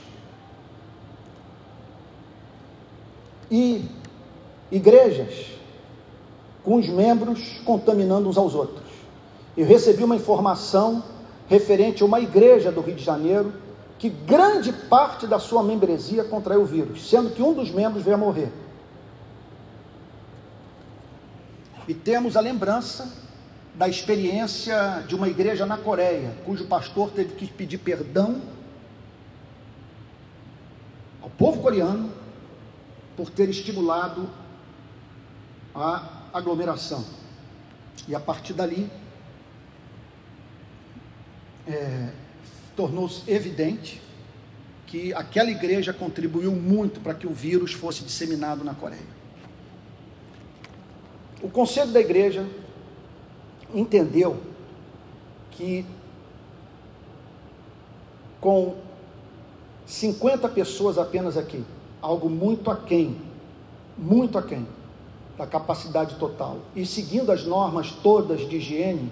e igrejas com os membros contaminando uns aos outros. Eu recebi uma informação referente a uma igreja do Rio de Janeiro que grande parte da sua membresia contraiu o vírus, sendo que um dos membros veio a morrer. E temos a lembrança da experiência de uma igreja na Coreia, cujo pastor teve que pedir perdão ao povo coreano por ter estimulado a aglomeração. E a partir dali, é, tornou-se evidente que aquela igreja contribuiu muito para que o vírus fosse disseminado na Coreia. O conselho da igreja entendeu que com 50 pessoas apenas aqui, algo muito aquém, muito aquém da capacidade total, e seguindo as normas todas de higiene,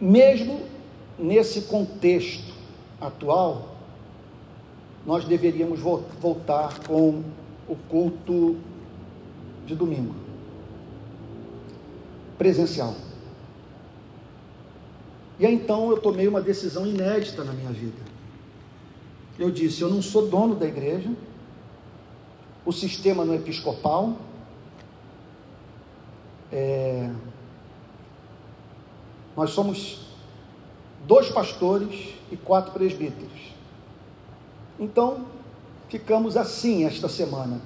mesmo nesse contexto atual, nós deveríamos voltar com o culto de domingo presencial. E aí então eu tomei uma decisão inédita na minha vida. Eu disse: eu não sou dono da igreja, o sistema não é episcopal, é, nós somos dois pastores e quatro presbíteros. Então, ficamos assim esta semana.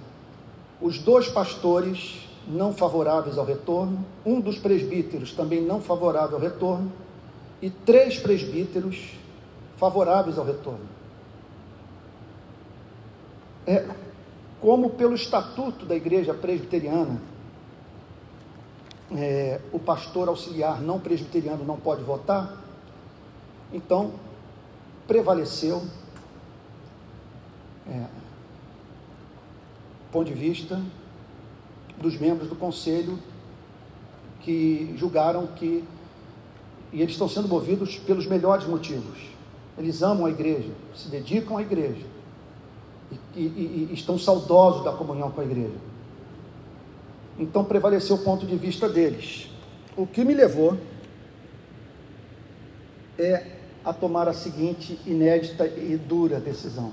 Os dois pastores não favoráveis ao retorno, um dos presbíteros também não favorável ao retorno, e três presbíteros favoráveis ao retorno. É, como pelo estatuto da igreja presbiteriana, é, o pastor auxiliar não presbiteriano não pode votar, então prevaleceu é, ponto de vista dos membros do conselho que julgaram que e eles estão sendo movidos pelos melhores motivos. Eles amam a igreja, se dedicam à igreja e, e, e estão saudosos da comunhão com a igreja. Então prevaleceu o ponto de vista deles. O que me levou é a tomar a seguinte inédita e dura decisão.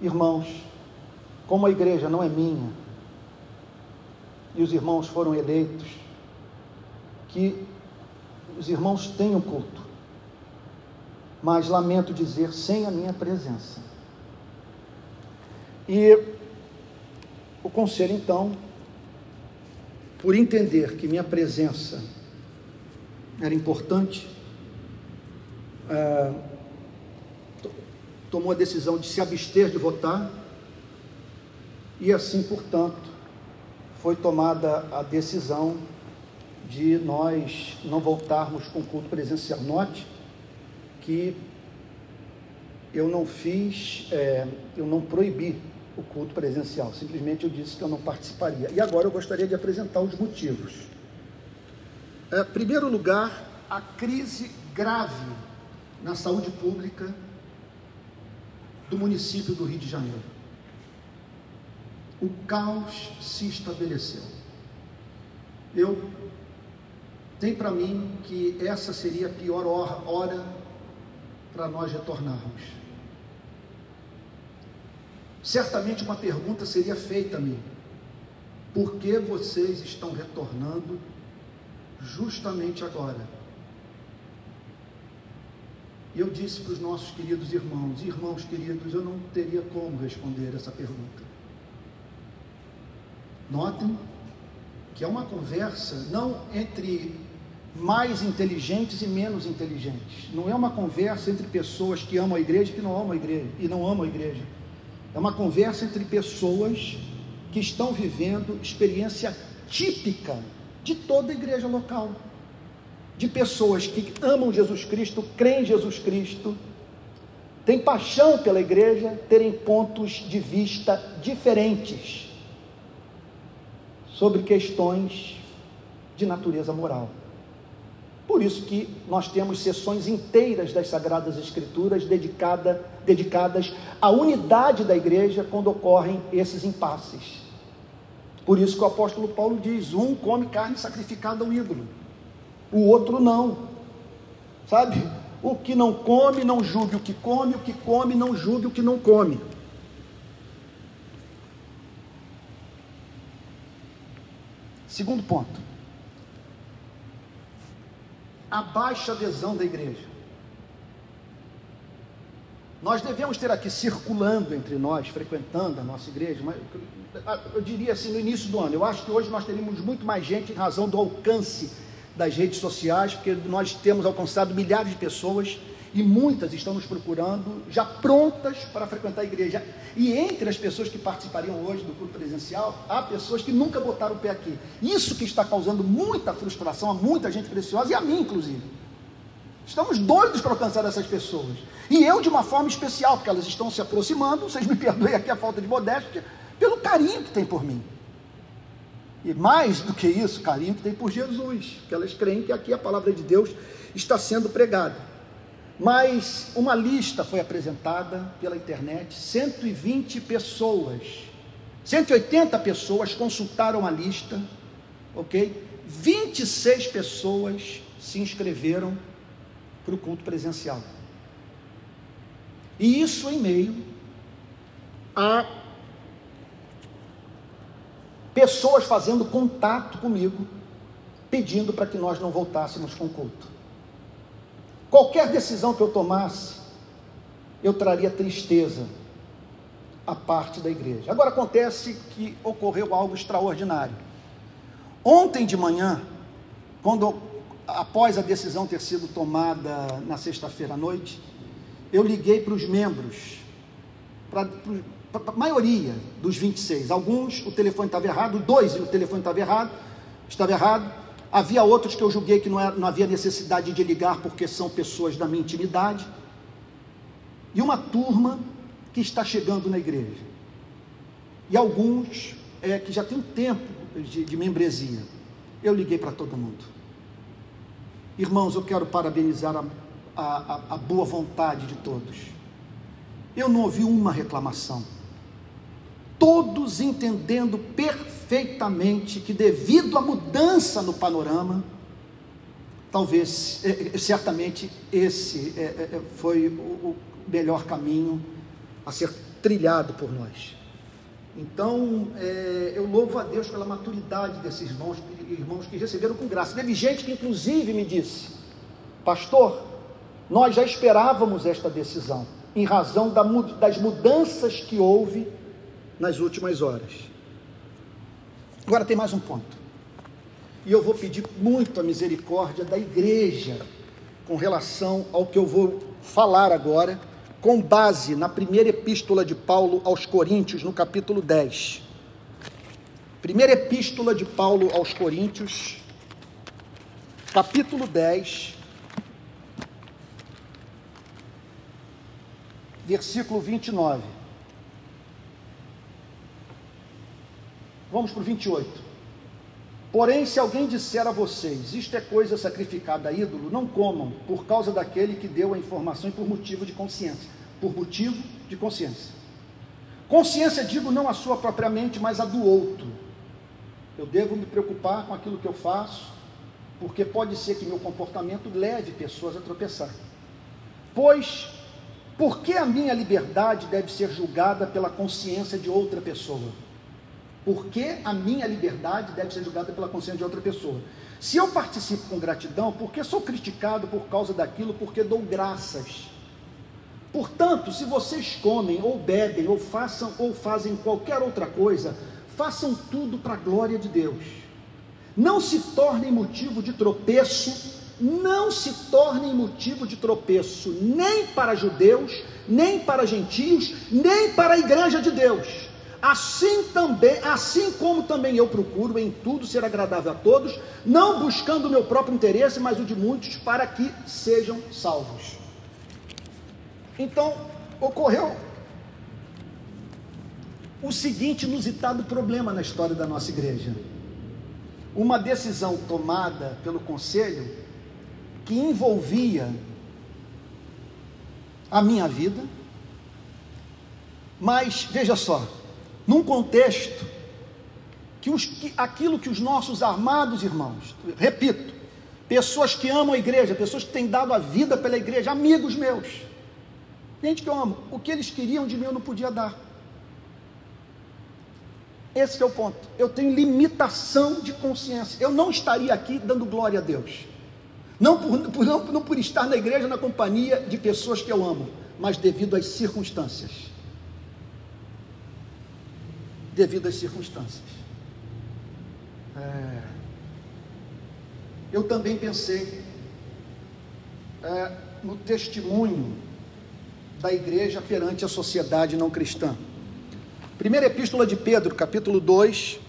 Irmãos, como a igreja não é minha, e os irmãos foram eleitos, que os irmãos tenham culto, mas lamento dizer, sem a minha presença. E o conselho então por entender que minha presença era importante, ah, tomou a decisão de se abster de votar E assim, portanto, foi tomada a decisão de nós não voltarmos com o culto presencial. Note que eu não fiz, é, eu não proibi o culto presencial, simplesmente eu disse que eu não participaria. E agora eu gostaria de apresentar os motivos. É, primeiro lugar, a crise grave na saúde pública do município do Rio de Janeiro. O caos se estabeleceu. Eu tenho para mim que essa seria a pior hora para nós retornarmos. Certamente uma pergunta seria feita a mim: por que vocês estão retornando justamente agora? E eu disse para os nossos queridos irmãos: Irmãos queridos, eu não teria como responder essa pergunta. Notem que é uma conversa não entre mais inteligentes e menos inteligentes. Não é uma conversa entre pessoas que amam a igreja e que não amam a igreja e não amam a igreja. É uma conversa entre pessoas que estão vivendo experiência típica de toda a igreja local de pessoas que amam Jesus Cristo, creem em Jesus Cristo, têm paixão pela igreja, terem pontos de vista diferentes sobre questões de natureza moral. Por isso que nós temos sessões inteiras das Sagradas Escrituras dedicada, dedicadas à unidade da igreja quando ocorrem esses impasses. Por isso que o apóstolo Paulo diz: um come carne sacrificada ao ídolo o outro não. Sabe? O que não come, não julgue o que come, o que come, não julgue o que não come. Segundo ponto. A baixa adesão da igreja. Nós devemos ter aqui circulando entre nós, frequentando a nossa igreja, mas eu diria assim no início do ano, eu acho que hoje nós teríamos muito mais gente em razão do alcance das redes sociais, porque nós temos alcançado milhares de pessoas e muitas estão nos procurando já prontas para frequentar a igreja. E entre as pessoas que participariam hoje do culto presencial, há pessoas que nunca botaram o pé aqui. Isso que está causando muita frustração a muita gente preciosa e a mim, inclusive. Estamos doidos para alcançar essas pessoas. E eu, de uma forma especial, porque elas estão se aproximando, vocês me perdoem aqui a falta de modéstia, pelo carinho que tem por mim. E mais do que isso, carinho tem por Jesus, que elas creem que aqui a palavra de Deus está sendo pregada. Mas uma lista foi apresentada pela internet, 120 pessoas, 180 pessoas consultaram a lista, ok? 26 pessoas se inscreveram para o culto presencial. E isso em meio a pessoas fazendo contato comigo, pedindo para que nós não voltássemos com o culto. Qualquer decisão que eu tomasse, eu traria tristeza à parte da igreja. Agora acontece que ocorreu algo extraordinário. Ontem de manhã, quando após a decisão ter sido tomada na sexta-feira à noite, eu liguei para os membros, para, a maioria dos 26, alguns o telefone estava errado, dois o telefone estava errado, estava errado. Havia outros que eu julguei que não, era, não havia necessidade de ligar porque são pessoas da minha intimidade. E uma turma que está chegando na igreja. E alguns é, que já tem um tempo de, de membresia. Eu liguei para todo mundo. Irmãos, eu quero parabenizar a, a, a boa vontade de todos. Eu não ouvi uma reclamação todos entendendo perfeitamente que, devido à mudança no panorama, talvez, é, é, certamente, esse é, foi o melhor caminho a ser trilhado por nós. Então, eu louvo a Deus pela maturidade desses irmãos, irmãos que receberam com graça. Teve gente que, inclusive, me disse: Pastor, nós já esperávamos esta decisão, em razão das mudanças que houve nas últimas horas. Agora tem mais um ponto. E eu vou pedir muito a misericórdia da igreja com relação ao que eu vou falar agora, com base na primeira epístola de Paulo aos Coríntios, no capítulo 10. Primeira epístola de Paulo aos Coríntios, capítulo 10, versículo 29. Vamos para o 28. Porém, se alguém disser a vocês, isto é coisa sacrificada a ídolo, não comam, por causa daquele que deu a informação e por motivo de consciência. Por motivo de consciência. Consciência, digo, não a sua propriamente, mas a do outro. Eu devo me preocupar com aquilo que eu faço, porque pode ser que meu comportamento leve pessoas a tropeçar. Pois, por que a minha liberdade deve ser julgada pela consciência de outra pessoa? Por que a minha liberdade deve ser julgada pela consciência de outra pessoa? Se eu participo com gratidão, por que sou criticado por causa daquilo, porque dou graças? Portanto, se vocês comem ou bebem ou façam ou fazem qualquer outra coisa, façam tudo para a glória de Deus. Não se tornem motivo de tropeço, não se tornem motivo de tropeço nem para judeus, nem para gentios, nem para a igreja de Deus. Assim também, assim como também eu procuro em tudo ser agradável a todos, não buscando o meu próprio interesse, mas o de muitos, para que sejam salvos. Então, ocorreu o seguinte inusitado problema na história da nossa igreja. Uma decisão tomada pelo conselho que envolvia a minha vida, mas veja só, num contexto que, os, que aquilo que os nossos armados irmãos, repito, pessoas que amam a igreja, pessoas que têm dado a vida pela igreja, amigos meus, Gente que eu amo, o que eles queriam de mim eu não podia dar. Esse é o ponto. Eu tenho limitação de consciência. Eu não estaria aqui dando glória a Deus. Não por, por, não, não por estar na igreja na companhia de pessoas que eu amo, mas devido às circunstâncias. Devido às circunstâncias. É, eu também pensei é, no testemunho da igreja perante a sociedade não cristã. Primeira Epístola de Pedro, capítulo 2.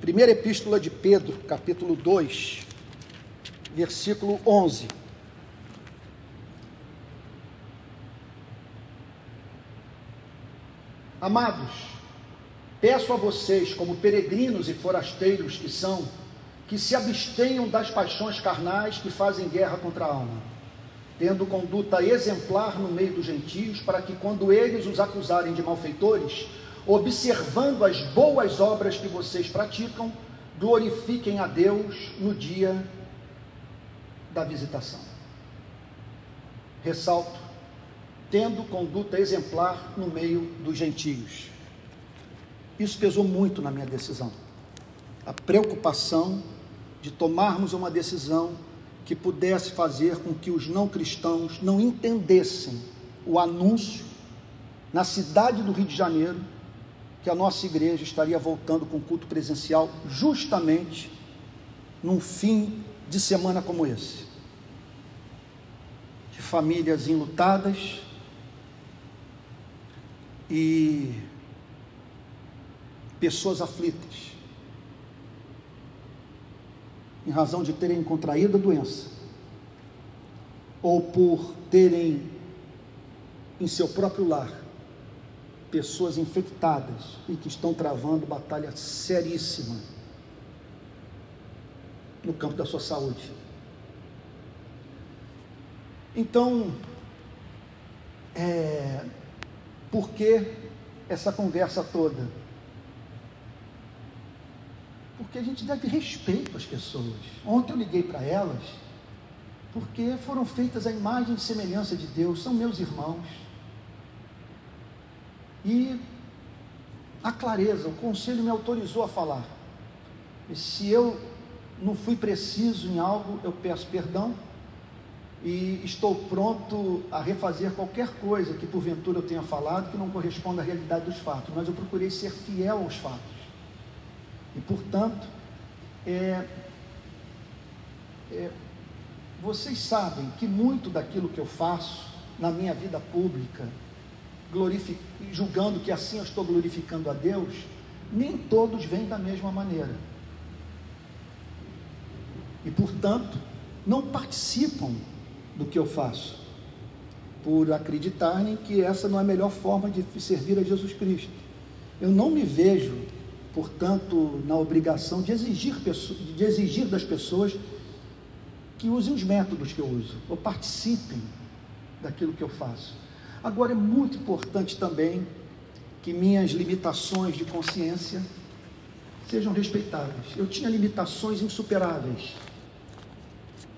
Primeira Epístola de Pedro, capítulo 2, versículo 11. Amados, peço a vocês, como peregrinos e forasteiros que são, que se abstenham das paixões carnais que fazem guerra contra a alma tendo conduta exemplar no meio dos gentios, para que quando eles os acusarem de malfeitores, observando as boas obras que vocês praticam, glorifiquem a Deus no dia da visitação. Ressalto, tendo conduta exemplar no meio dos gentios. Isso pesou muito na minha decisão. A preocupação de tomarmos uma decisão que pudesse fazer com que os não cristãos não entendessem o anúncio na cidade do Rio de Janeiro que a nossa igreja estaria voltando com culto presencial justamente num fim de semana como esse. De famílias enlutadas e pessoas aflitas em razão de terem contraído a doença, ou por terem em seu próprio lar pessoas infectadas e que estão travando batalha seríssima no campo da sua saúde. Então, é, por que essa conversa toda? porque a gente deve respeito às pessoas. Ontem eu liguei para elas, porque foram feitas a imagem e semelhança de Deus, são meus irmãos. E a clareza, o conselho me autorizou a falar. E se eu não fui preciso em algo, eu peço perdão e estou pronto a refazer qualquer coisa que porventura eu tenha falado que não corresponda à realidade dos fatos, mas eu procurei ser fiel aos fatos. E, portanto, é, é, vocês sabem que muito daquilo que eu faço na minha vida pública, julgando que assim eu estou glorificando a Deus, nem todos vêm da mesma maneira. E, portanto, não participam do que eu faço, por acreditarem que essa não é a melhor forma de servir a Jesus Cristo. Eu não me vejo, portanto, na obrigação de exigir, de exigir das pessoas que usem os métodos que eu uso, ou participem daquilo que eu faço. Agora é muito importante também que minhas limitações de consciência sejam respeitadas. Eu tinha limitações insuperáveis.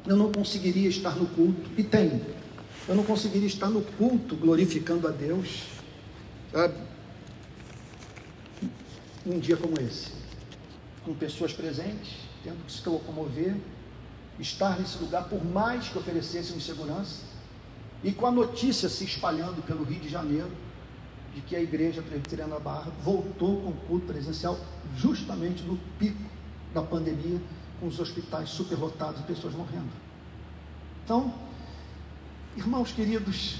Eu não conseguiria estar no culto, e tenho. Eu não conseguiria estar no culto glorificando a Deus, sabe? Um dia como esse, com pessoas presentes, tendo que se locomover, estar nesse lugar, por mais que oferecessem segurança, e com a notícia se espalhando pelo Rio de Janeiro, de que a igreja presbiteriana Barra voltou com o culto presencial justamente no pico da pandemia, com os hospitais superlotados e pessoas morrendo. Então, irmãos queridos,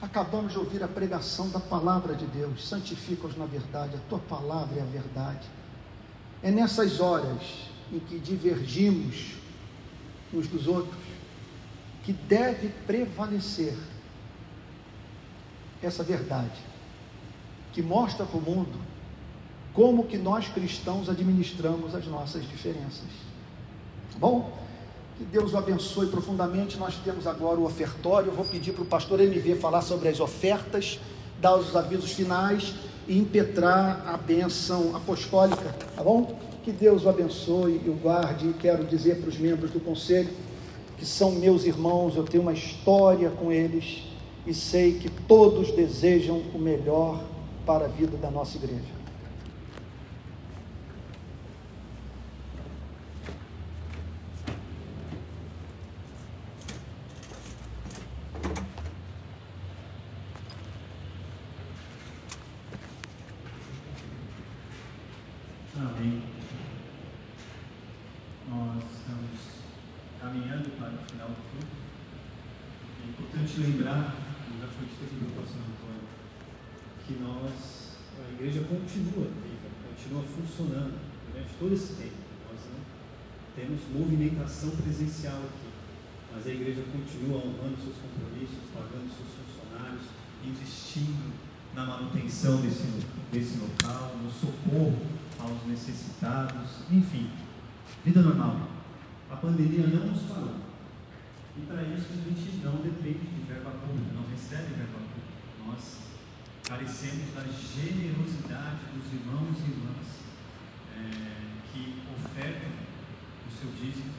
acabamos de ouvir a pregação da palavra de Deus, santifica-os na verdade, a tua palavra é a verdade. É nessas horas em que divergimos uns dos outros que deve prevalecer essa verdade, que mostra para o mundo como que nós cristãos administramos as nossas diferenças. Tá bom? Que Deus o abençoe profundamente. Nós temos agora o ofertório. Eu vou pedir para o pastor MV falar sobre as ofertas, dar os avisos finais e impetrar a bênção apostólica, tá bom? Que Deus o abençoe e o guarde. E quero dizer para os membros do conselho que são meus irmãos, eu tenho uma história com eles e sei que todos desejam o melhor para a vida da nossa igreja. Movimentação presencial aqui, mas a igreja continua honrando seus compromissos, pagando seus funcionários, investindo na manutenção desse, desse local, no socorro aos necessitados, enfim, vida normal. A pandemia não nos parou. E para isso a gente não depende de verba pública, não recebe verba pública. Nós carecemos da generosidade dos irmãos e irmãs é, que ofertam seu dízimo